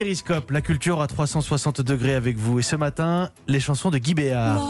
Périscope, la culture à 360 degrés avec vous. Et ce matin, les chansons de Guy Béard.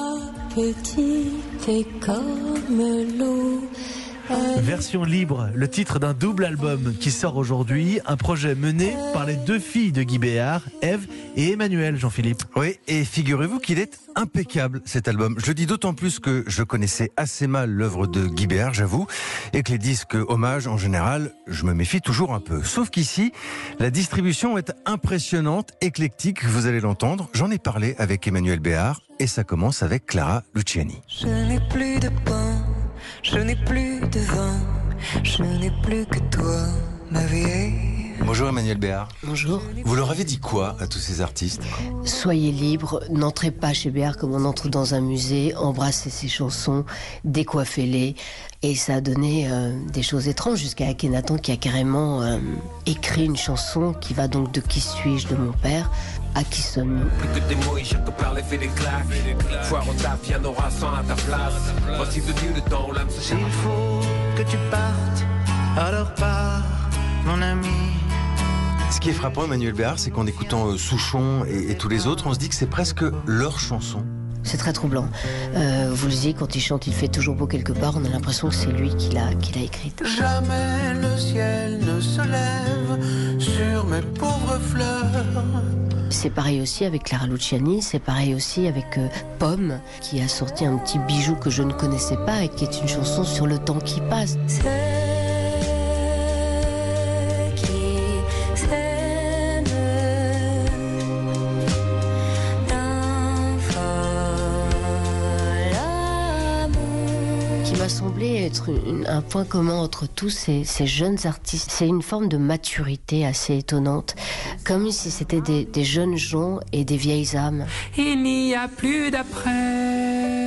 Version libre, le titre d'un double album qui sort aujourd'hui. Un projet mené par les deux filles de Guy Béard, Eve et Emmanuel, Jean-Philippe. Oui, et figurez-vous qu'il est impeccable cet album. Je le dis d'autant plus que je connaissais assez mal l'œuvre de Guy Béard, j'avoue, et que les disques hommages en général, je me méfie toujours un peu. Sauf qu'ici, la distribution est impressionnante, éclectique, vous allez l'entendre. J'en ai parlé avec Emmanuel Béard, et ça commence avec Clara Luciani. Je n'ai plus de pain, je n'ai plus de vin, je n'ai plus que toi, ma vie. Bonjour Emmanuel Béard. Bonjour. Vous leur avez dit quoi à tous ces artistes Soyez libre, n'entrez pas chez Béard comme on entre dans un musée, embrassez ses chansons, décoiffez-les. Et ça a donné euh, des choses étranges jusqu'à Akhenaton qui a carrément euh, écrit une chanson qui va donc de Qui suis-je de mon père à Qui sommes-nous? Plus que des mots, chaque par l'effet des claques. Foire au taf, viens aura sans à ta place. Voici de Dieu le temps où l'âme se cherche. S'il faut que tu partes, alors pars, mon ami. Ce qui est frappant, Emmanuel Béard, c'est qu'en écoutant euh, Souchon et, et tous les autres, on se dit que c'est presque leur chanson. C'est très troublant. Euh, vous le disiez, quand il chante, il fait toujours beau quelque part. On a l'impression que c'est lui qui l'a qui l'a écrite. Jamais le ciel ne se lève sur mes pauvres fleurs. C'est pareil aussi avec Clara Luciani, c'est pareil aussi avec euh, Pomme, qui a sorti un petit bijou que je ne connaissais pas et qui est une chanson sur le temps qui passe. Ceux semblé être un point commun entre tous ces, ces jeunes artistes. C'est une forme de maturité assez étonnante, comme si c'était des, des jeunes gens et des vieilles âmes. Il n'y a plus d'après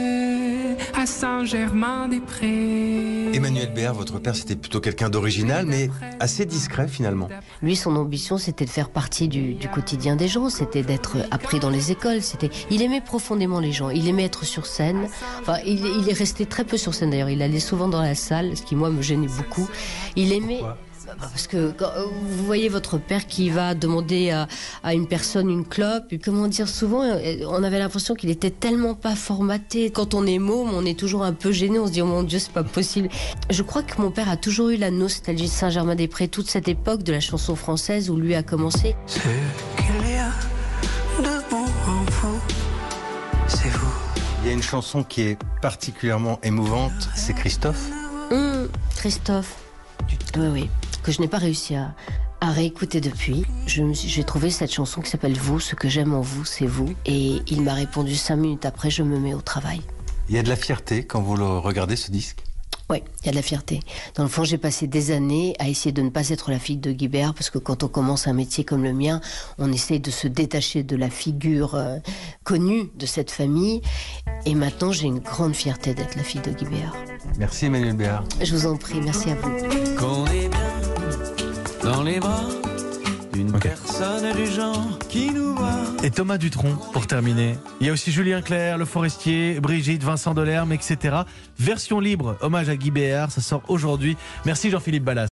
à Saint-Germain-des-Prés. Emmanuel Béard, votre père, c'était plutôt quelqu'un d'original, mais assez discret finalement. Lui, son ambition, c'était de faire partie du, du quotidien des gens, c'était d'être appris dans les écoles. C'était, il aimait profondément les gens, il aimait être sur scène. Enfin, il, il est resté très peu sur scène d'ailleurs. Il allait souvent dans la salle, ce qui moi me gênait beaucoup. Il aimait. Pourquoi? Parce que quand euh, vous voyez votre père qui va demander à, à une personne une clope, et comment dire, souvent euh, on avait l'impression qu'il était tellement pas formaté. Quand on est môme, on est toujours un peu gêné, on se dit oh mon Dieu, c'est pas possible. Je crois que mon père a toujours eu la nostalgie de Saint-Germain-des-Prés, toute cette époque de la chanson française où lui a commencé. Ce qu'il y a de bon en vous, c'est vous. Il y a une chanson qui est particulièrement émouvante, c'est Christophe. Hum, Christophe. Oui, oui. Que je n'ai pas réussi à, à réécouter depuis. J'ai trouvé cette chanson qui s'appelle Vous, ce que j'aime en vous, c'est vous. Et il m'a répondu cinq minutes après, je me mets au travail. Il y a de la fierté quand vous le regardez ce disque? Oui, il y a de la fierté. Dans le fond, j'ai passé des années à essayer de ne pas être la fille de Guy Béard, parce que quand on commence un métier comme le mien, on essaye de se détacher de la figure euh, connue de cette famille. Et maintenant, j'ai une grande fierté d'être la fille de Guy Béard. Merci Emmanuel Béard. Je vous en prie, merci à vous. Dans les bras d'une personne du genre qui nous voit. Et Thomas Dutronc, pour terminer. Il y a aussi Julien Clerc, Le Forestier, Brigitte, Vincent Delerme, etc. Version libre, hommage à Guy Béard, ça sort aujourd'hui. Merci Jean-Philippe Ballas.